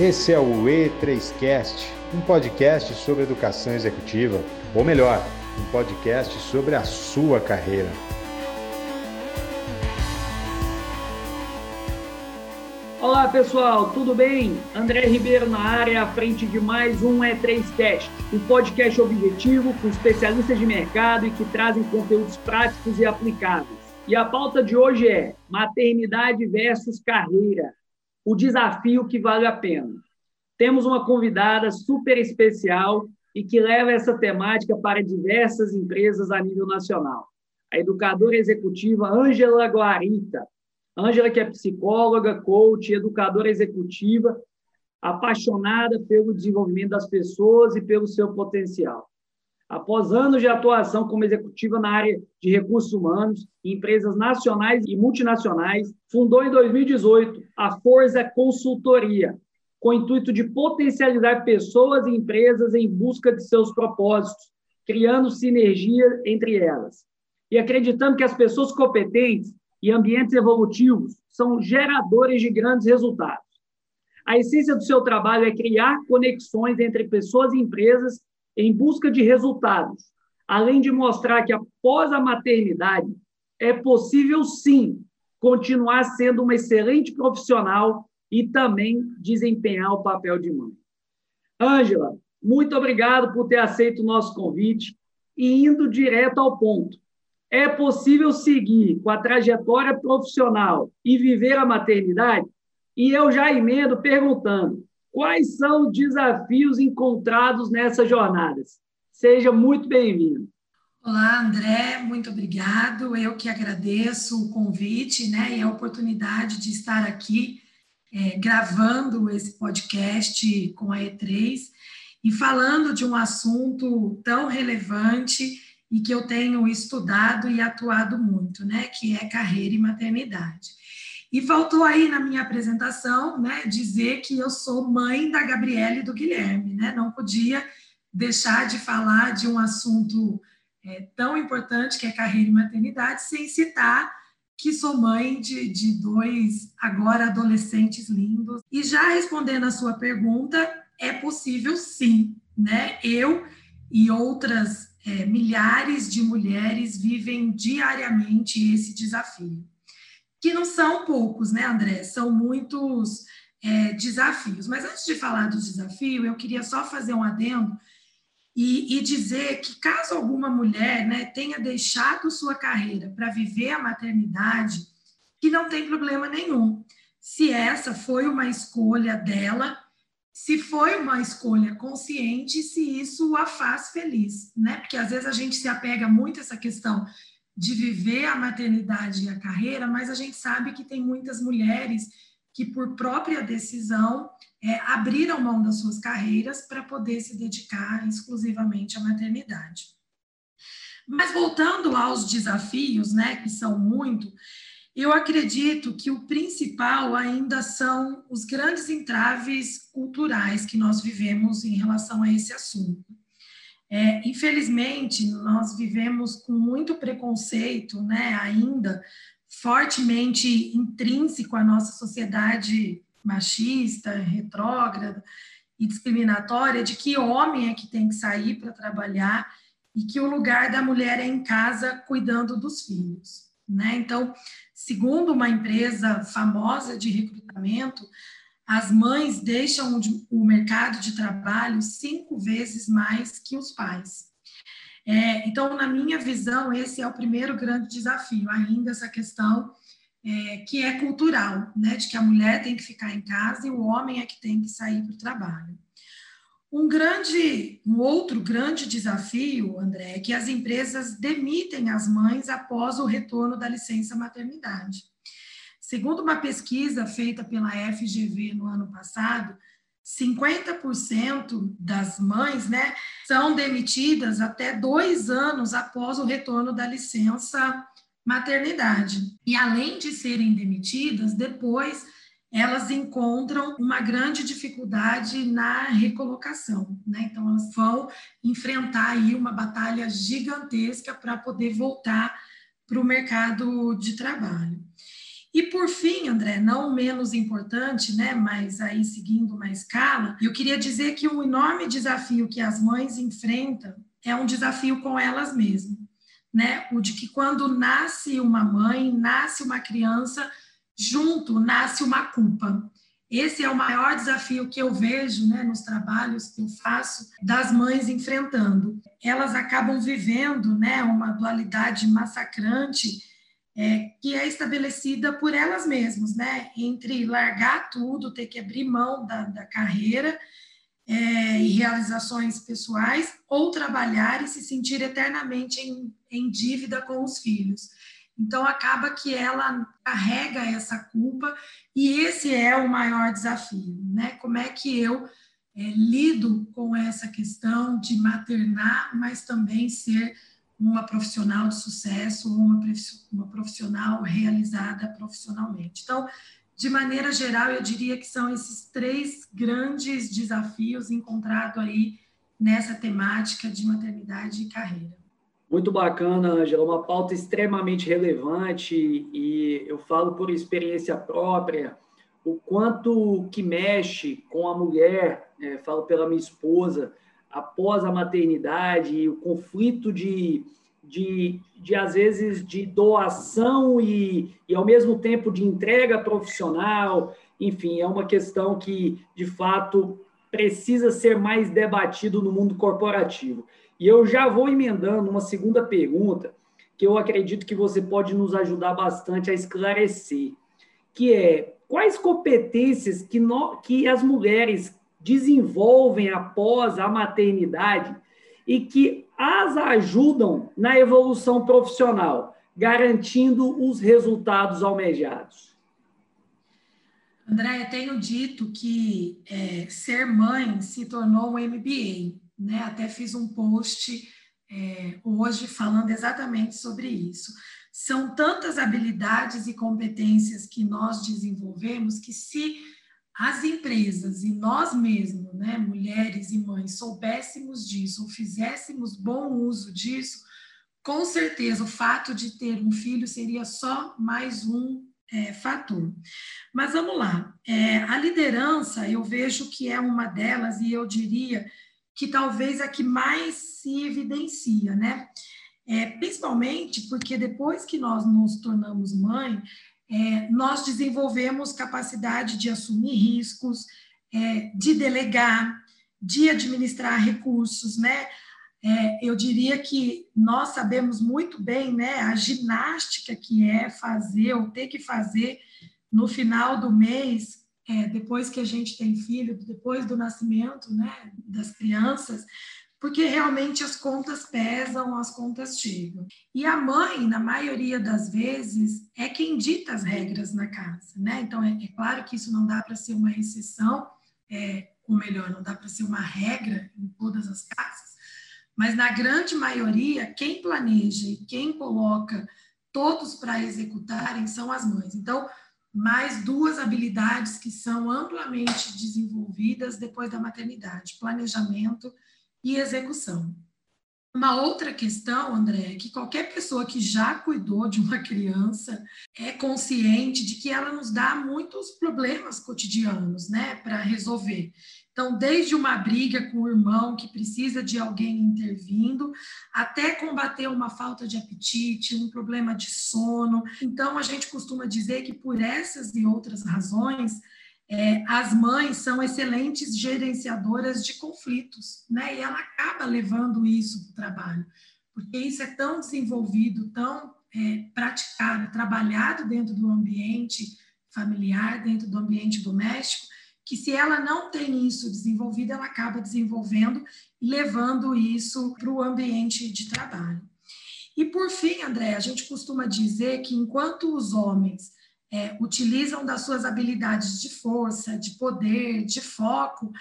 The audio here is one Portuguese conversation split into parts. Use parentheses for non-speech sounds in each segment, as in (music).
Esse é o E3Cast, um podcast sobre educação executiva, ou melhor, um podcast sobre a sua carreira. Olá pessoal, tudo bem? André Ribeiro na área, à frente de mais um E3Cast, um podcast objetivo com especialistas de mercado e que trazem conteúdos práticos e aplicáveis. E a pauta de hoje é maternidade versus carreira o desafio que vale a pena. Temos uma convidada super especial e que leva essa temática para diversas empresas a nível nacional. A educadora executiva Ângela Guarita. Ângela, que é psicóloga, coach, educadora executiva, apaixonada pelo desenvolvimento das pessoas e pelo seu potencial. Após anos de atuação como executiva na área de recursos humanos, em empresas nacionais e multinacionais, fundou em 2018 a Forza Consultoria, com o intuito de potencializar pessoas e empresas em busca de seus propósitos, criando sinergia entre elas. E acreditando que as pessoas competentes e ambientes evolutivos são geradores de grandes resultados. A essência do seu trabalho é criar conexões entre pessoas e empresas em busca de resultados, além de mostrar que após a maternidade é possível sim continuar sendo uma excelente profissional e também desempenhar o papel de mãe. Ângela, muito obrigado por ter aceito o nosso convite e indo direto ao ponto. É possível seguir com a trajetória profissional e viver a maternidade? E eu já emendo perguntando: Quais são os desafios encontrados nessas jornadas? Seja muito bem-vindo. Olá, André, muito obrigado. Eu que agradeço o convite né, e a oportunidade de estar aqui é, gravando esse podcast com a E3 e falando de um assunto tão relevante e que eu tenho estudado e atuado muito, né, que é carreira e maternidade. E faltou aí na minha apresentação, né, dizer que eu sou mãe da Gabriela e do Guilherme, né? Não podia deixar de falar de um assunto é, tão importante que é carreira e maternidade sem citar que sou mãe de, de dois agora adolescentes lindos. E já respondendo a sua pergunta, é possível sim, né? Eu e outras é, milhares de mulheres vivem diariamente esse desafio que não são poucos, né, André? São muitos é, desafios. Mas antes de falar do desafio, eu queria só fazer um adendo e, e dizer que caso alguma mulher né, tenha deixado sua carreira para viver a maternidade, que não tem problema nenhum. Se essa foi uma escolha dela, se foi uma escolha consciente, se isso a faz feliz, né? Porque às vezes a gente se apega muito a essa questão de viver a maternidade e a carreira, mas a gente sabe que tem muitas mulheres que, por própria decisão, é, abriram mão das suas carreiras para poder se dedicar exclusivamente à maternidade. Mas voltando aos desafios, né, que são muito, eu acredito que o principal ainda são os grandes entraves culturais que nós vivemos em relação a esse assunto. É, infelizmente, nós vivemos com muito preconceito, né, ainda fortemente intrínseco à nossa sociedade machista, retrógrada e discriminatória, de que homem é que tem que sair para trabalhar e que o lugar da mulher é em casa cuidando dos filhos. Né? Então, segundo uma empresa famosa de recrutamento, as mães deixam o mercado de trabalho cinco vezes mais que os pais. É, então, na minha visão, esse é o primeiro grande desafio, ainda essa questão é, que é cultural, né, de que a mulher tem que ficar em casa e o homem é que tem que sair para o trabalho. Um grande, um outro grande desafio, André, é que as empresas demitem as mães após o retorno da licença maternidade. Segundo uma pesquisa feita pela FGV no ano passado, 50% das mães né, são demitidas até dois anos após o retorno da licença maternidade. E além de serem demitidas, depois elas encontram uma grande dificuldade na recolocação, né? Então elas vão enfrentar aí uma batalha gigantesca para poder voltar para o mercado de trabalho. E por fim, André, não menos importante, né, mas aí seguindo uma escala, eu queria dizer que um enorme desafio que as mães enfrentam é um desafio com elas mesmas, né? O de que quando nasce uma mãe, nasce uma criança, junto nasce uma culpa. Esse é o maior desafio que eu vejo né, nos trabalhos que eu faço das mães enfrentando. Elas acabam vivendo né, uma dualidade massacrante é, que é estabelecida por elas mesmas, né? Entre largar tudo, ter que abrir mão da, da carreira é, e realizações pessoais, ou trabalhar e se sentir eternamente em, em dívida com os filhos. Então, acaba que ela carrega essa culpa, e esse é o maior desafio, né? Como é que eu é, lido com essa questão de maternar, mas também ser uma profissional de sucesso uma, uma profissional realizada profissionalmente. Então, de maneira geral, eu diria que são esses três grandes desafios encontrados aí nessa temática de maternidade e carreira. Muito bacana, Angela, uma pauta extremamente relevante e eu falo por experiência própria o quanto que mexe com a mulher, é, falo pela minha esposa, após a maternidade, o conflito de, de, de às vezes, de doação e, e, ao mesmo tempo, de entrega profissional. Enfim, é uma questão que, de fato, precisa ser mais debatido no mundo corporativo. E eu já vou emendando uma segunda pergunta que eu acredito que você pode nos ajudar bastante a esclarecer, que é quais competências que, no, que as mulheres desenvolvem após a maternidade e que as ajudam na evolução profissional, garantindo os resultados almejados. André, eu tenho dito que é, ser mãe se tornou um MBA né? Até fiz um post é, hoje falando exatamente sobre isso. São tantas habilidades e competências que nós desenvolvemos que se as empresas e nós mesmos, né, mulheres e mães, soubéssemos disso ou fizéssemos bom uso disso, com certeza o fato de ter um filho seria só mais um é, fator. Mas vamos lá, é, a liderança eu vejo que é uma delas e eu diria que talvez a que mais se evidencia, né? É, principalmente porque depois que nós nos tornamos mãe, é, nós desenvolvemos capacidade de assumir riscos, é, de delegar, de administrar recursos, né? É, eu diria que nós sabemos muito bem, né, a ginástica que é fazer ou ter que fazer no final do mês é, depois que a gente tem filho, depois do nascimento né, das crianças, porque realmente as contas pesam, as contas chegam. E a mãe, na maioria das vezes, é quem dita as regras na casa, né? Então, é, é claro que isso não dá para ser uma exceção, é, ou melhor, não dá para ser uma regra em todas as casas, mas na grande maioria, quem planeja e quem coloca todos para executarem são as mães. Então, mais duas habilidades que são amplamente desenvolvidas depois da maternidade: planejamento e execução. Uma outra questão, André, é que qualquer pessoa que já cuidou de uma (laughs) criança é consciente de que ela nos dá muitos problemas cotidianos, né, para resolver. Então, desde uma briga com o irmão que precisa de alguém intervindo, até combater uma falta de apetite, um problema de sono. Então, a gente costuma dizer que por essas e outras razões, é, as mães são excelentes gerenciadoras de conflitos, né? E ela acaba levando isso para o trabalho, porque isso é tão desenvolvido, tão é, praticado, trabalhado dentro do ambiente familiar, dentro do ambiente doméstico, que se ela não tem isso desenvolvido, ela acaba desenvolvendo e levando isso para o ambiente de trabalho. E por fim, André, a gente costuma dizer que enquanto os homens é, utilizam das suas habilidades de força, de poder, de foco,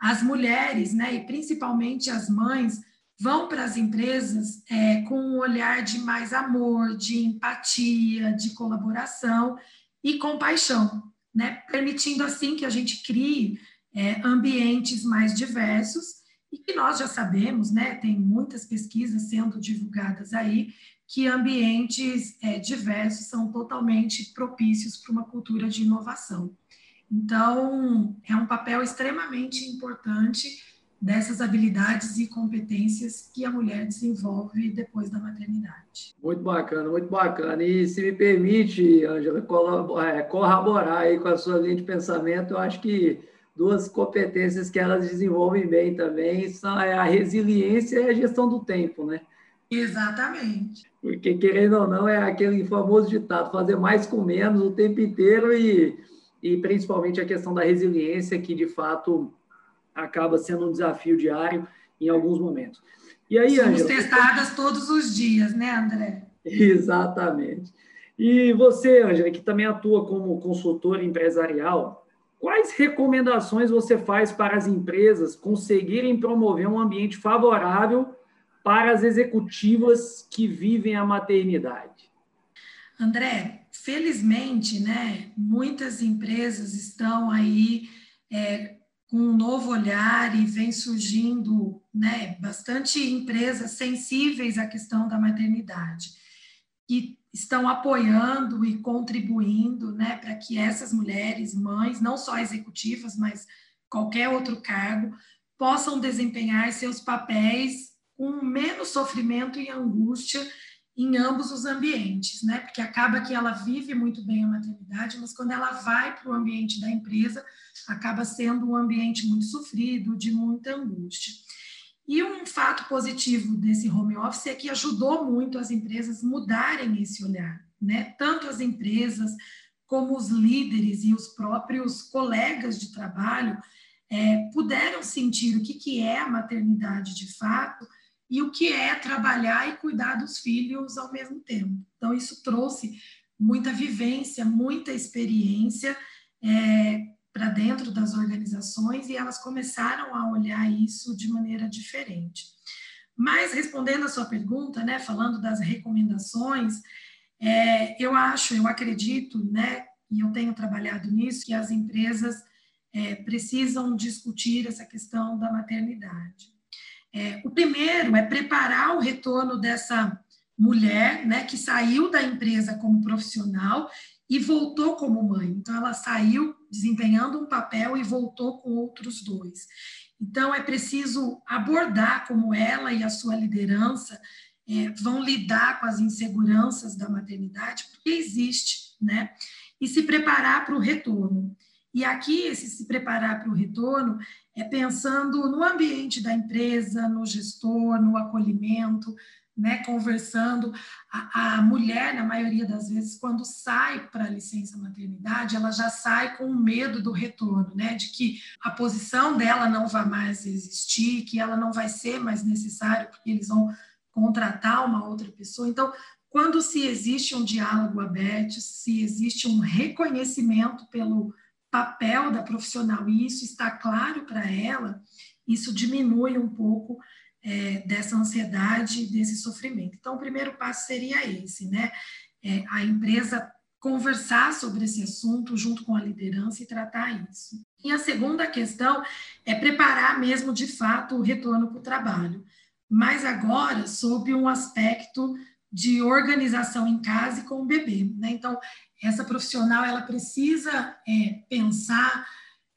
as mulheres, né, e principalmente as mães, vão para as empresas é, com um olhar de mais amor, de empatia, de colaboração e compaixão né? permitindo assim que a gente crie é, ambientes mais diversos e que nós já sabemos, né, tem muitas pesquisas sendo divulgadas aí, que ambientes é, diversos são totalmente propícios para uma cultura de inovação. Então, é um papel extremamente importante dessas habilidades e competências que a mulher desenvolve depois da maternidade. Muito bacana, muito bacana. E se me permite, Ângela, é, corroborar aí com a sua linha de pensamento, eu acho que duas competências que elas desenvolvem bem também são é a resiliência e a gestão do tempo, né? Exatamente. Porque, querendo ou não, é aquele famoso ditado, fazer mais com menos o tempo inteiro e, e principalmente a questão da resiliência, que de fato acaba sendo um desafio diário em alguns momentos. E aí, Somos Angela, testadas todos os dias, né, André? (laughs) Exatamente. E você, Angela, que também atua como consultora empresarial, quais recomendações você faz para as empresas conseguirem promover um ambiente favorável para as executivas que vivem a maternidade? André, felizmente, né, muitas empresas estão aí é, com um novo olhar e vem surgindo né, bastante empresas sensíveis à questão da maternidade, que estão apoiando e contribuindo né, para que essas mulheres, mães, não só executivas, mas qualquer outro cargo, possam desempenhar seus papéis com menos sofrimento e angústia em ambos os ambientes, né? Porque acaba que ela vive muito bem a maternidade, mas quando ela vai para o ambiente da empresa, acaba sendo um ambiente muito sofrido, de muita angústia. E um fato positivo desse home office é que ajudou muito as empresas mudarem esse olhar, né? Tanto as empresas como os líderes e os próprios colegas de trabalho é, puderam sentir o que, que é a maternidade de fato e o que é trabalhar e cuidar dos filhos ao mesmo tempo. Então, isso trouxe muita vivência, muita experiência é, para dentro das organizações e elas começaram a olhar isso de maneira diferente. Mas, respondendo a sua pergunta, né, falando das recomendações, é, eu acho, eu acredito, né, e eu tenho trabalhado nisso, que as empresas é, precisam discutir essa questão da maternidade. É, o primeiro é preparar o retorno dessa mulher, né, que saiu da empresa como profissional e voltou como mãe. Então, ela saiu desempenhando um papel e voltou com outros dois. Então, é preciso abordar como ela e a sua liderança é, vão lidar com as inseguranças da maternidade, porque existe, né? E se preparar para o retorno. E aqui, esse se preparar para o retorno é pensando no ambiente da empresa, no gestor, no acolhimento, né, conversando. A, a, mulher, na maioria das vezes, quando sai para a licença maternidade, ela já sai com medo do retorno, né, de que a posição dela não vai mais existir, que ela não vai ser mais necessária, porque eles vão contratar uma outra pessoa. Então, quando se existe um diálogo aberto, se existe um reconhecimento pelo papel da profissional e isso está claro para ela, isso diminui um pouco é, dessa ansiedade, desse sofrimento. Então, o primeiro passo seria esse, né? É, a empresa conversar sobre esse assunto junto com a liderança e tratar isso. E a segunda questão é preparar mesmo de fato o retorno para o trabalho, mas agora sob um aspecto de organização em casa e com o bebê. Né? Então, essa profissional ela precisa é, pensar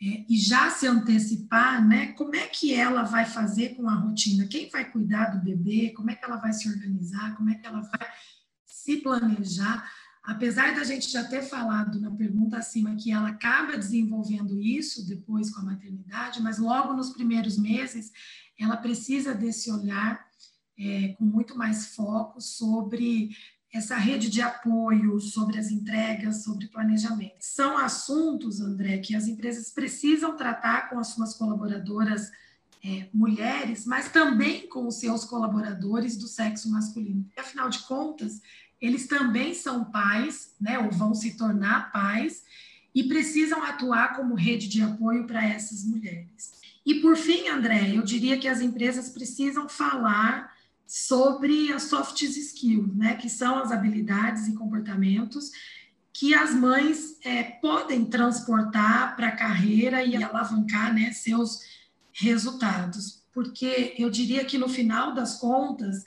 é, e já se antecipar, né? Como é que ela vai fazer com a rotina? Quem vai cuidar do bebê? Como é que ela vai se organizar? Como é que ela vai se planejar? Apesar da gente já ter falado na pergunta acima que ela acaba desenvolvendo isso depois com a maternidade, mas logo nos primeiros meses ela precisa desse olhar é, com muito mais foco sobre essa rede de apoio, sobre as entregas, sobre planejamento. São assuntos, André, que as empresas precisam tratar com as suas colaboradoras é, mulheres, mas também com os seus colaboradores do sexo masculino. E, afinal de contas, eles também são pais, né, ou vão se tornar pais, e precisam atuar como rede de apoio para essas mulheres. E, por fim, André, eu diria que as empresas precisam falar sobre as soft skills, né, que são as habilidades e comportamentos que as mães é, podem transportar para a carreira e alavancar né, seus resultados. porque eu diria que no final das contas,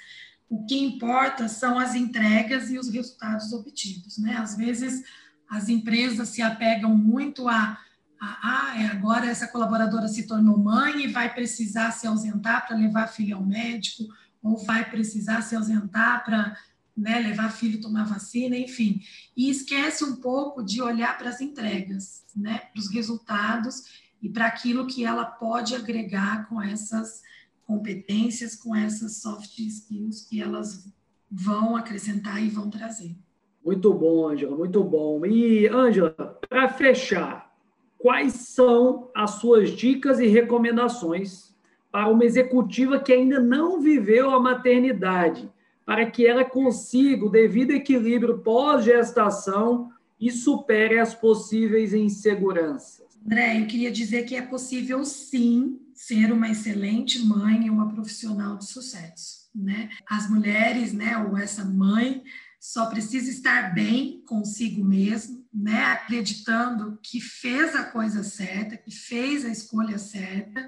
o que importa são as entregas e os resultados obtidos, né? Às vezes as empresas se apegam muito a ah, é, agora essa colaboradora se tornou mãe e vai precisar se ausentar para levar a filha ao médico, ou vai precisar se ausentar para né, levar filho tomar vacina, enfim. E esquece um pouco de olhar para as entregas, né, para os resultados e para aquilo que ela pode agregar com essas competências, com essas soft skills que elas vão acrescentar e vão trazer. Muito bom, Ângela, muito bom. E, Ângela, para fechar, quais são as suas dicas e recomendações para uma executiva que ainda não viveu a maternidade, para que ela consiga o devido equilíbrio pós-gestação e supere as possíveis inseguranças? André, eu queria dizer que é possível sim ser uma excelente mãe e uma profissional de sucesso, né? As mulheres, né, ou essa mãe só precisa estar bem consigo mesmo, né? Acreditando que fez a coisa certa, que fez a escolha certa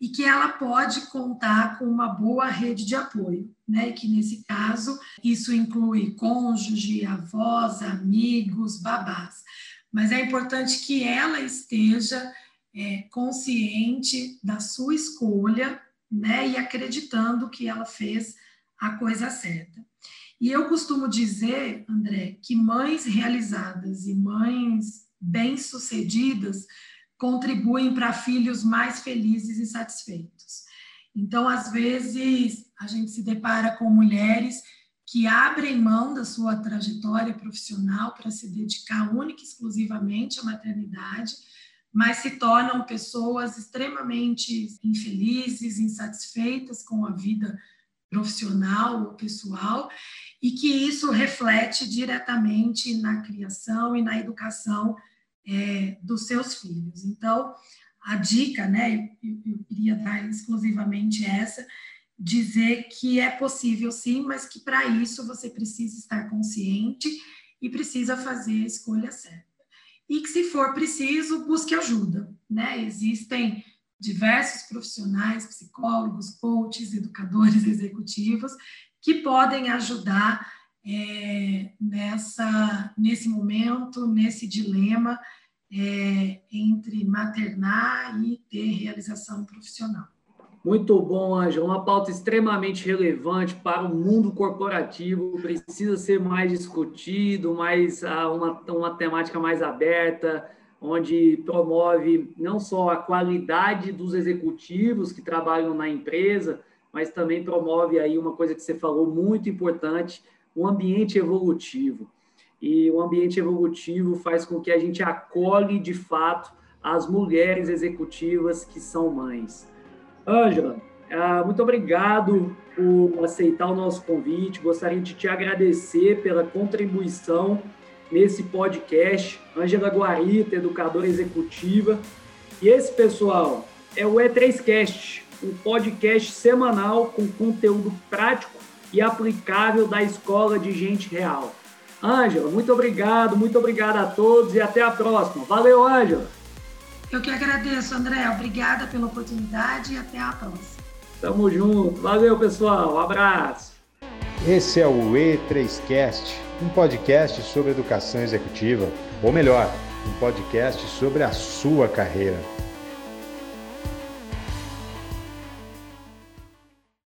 e que ela pode contar com uma boa rede de apoio, né? E que nesse caso isso inclui cônjuge, avós, amigos, babás. Mas é importante que ela esteja é, consciente da sua escolha, né? E acreditando que ela fez a coisa certa. E eu costumo dizer, André, que mães realizadas e mães bem-sucedidas contribuem para filhos mais felizes e satisfeitos. Então, às vezes, a gente se depara com mulheres que abrem mão da sua trajetória profissional para se dedicar única e exclusivamente à maternidade, mas se tornam pessoas extremamente infelizes, insatisfeitas com a vida profissional ou pessoal, e que isso reflete diretamente na criação e na educação é, dos seus filhos. Então, a dica, né, eu, eu queria dar exclusivamente essa, dizer que é possível sim, mas que para isso você precisa estar consciente e precisa fazer a escolha certa. E que se for preciso, busque ajuda, né? Existem diversos profissionais, psicólogos, coaches, educadores (laughs) executivos que podem ajudar é, nessa, nesse momento, nesse dilema é, entre maternar e ter realização profissional. Muito bom, Ângela. Uma pauta extremamente relevante para o mundo corporativo. Precisa ser mais discutido, mais ah, uma, uma temática mais aberta, onde promove não só a qualidade dos executivos que trabalham na empresa, mas também promove aí uma coisa que você falou muito importante, um ambiente evolutivo. E o ambiente evolutivo faz com que a gente acolhe de fato as mulheres executivas que são mães. Ângela, ah, muito obrigado por aceitar o nosso convite. Gostaria de te agradecer pela contribuição nesse podcast. Ângela Guarita, educadora executiva. E esse, pessoal, é o E3Cast, um podcast semanal com conteúdo prático e aplicável da Escola de Gente Real. Ângela, muito obrigado, muito obrigado a todos e até a próxima. Valeu, Ângela. Eu que agradeço, André. Obrigada pela oportunidade e até a próxima. Tamo junto. Valeu, pessoal. Um abraço. Esse é o E3Cast, um podcast sobre educação executiva, ou melhor, um podcast sobre a sua carreira.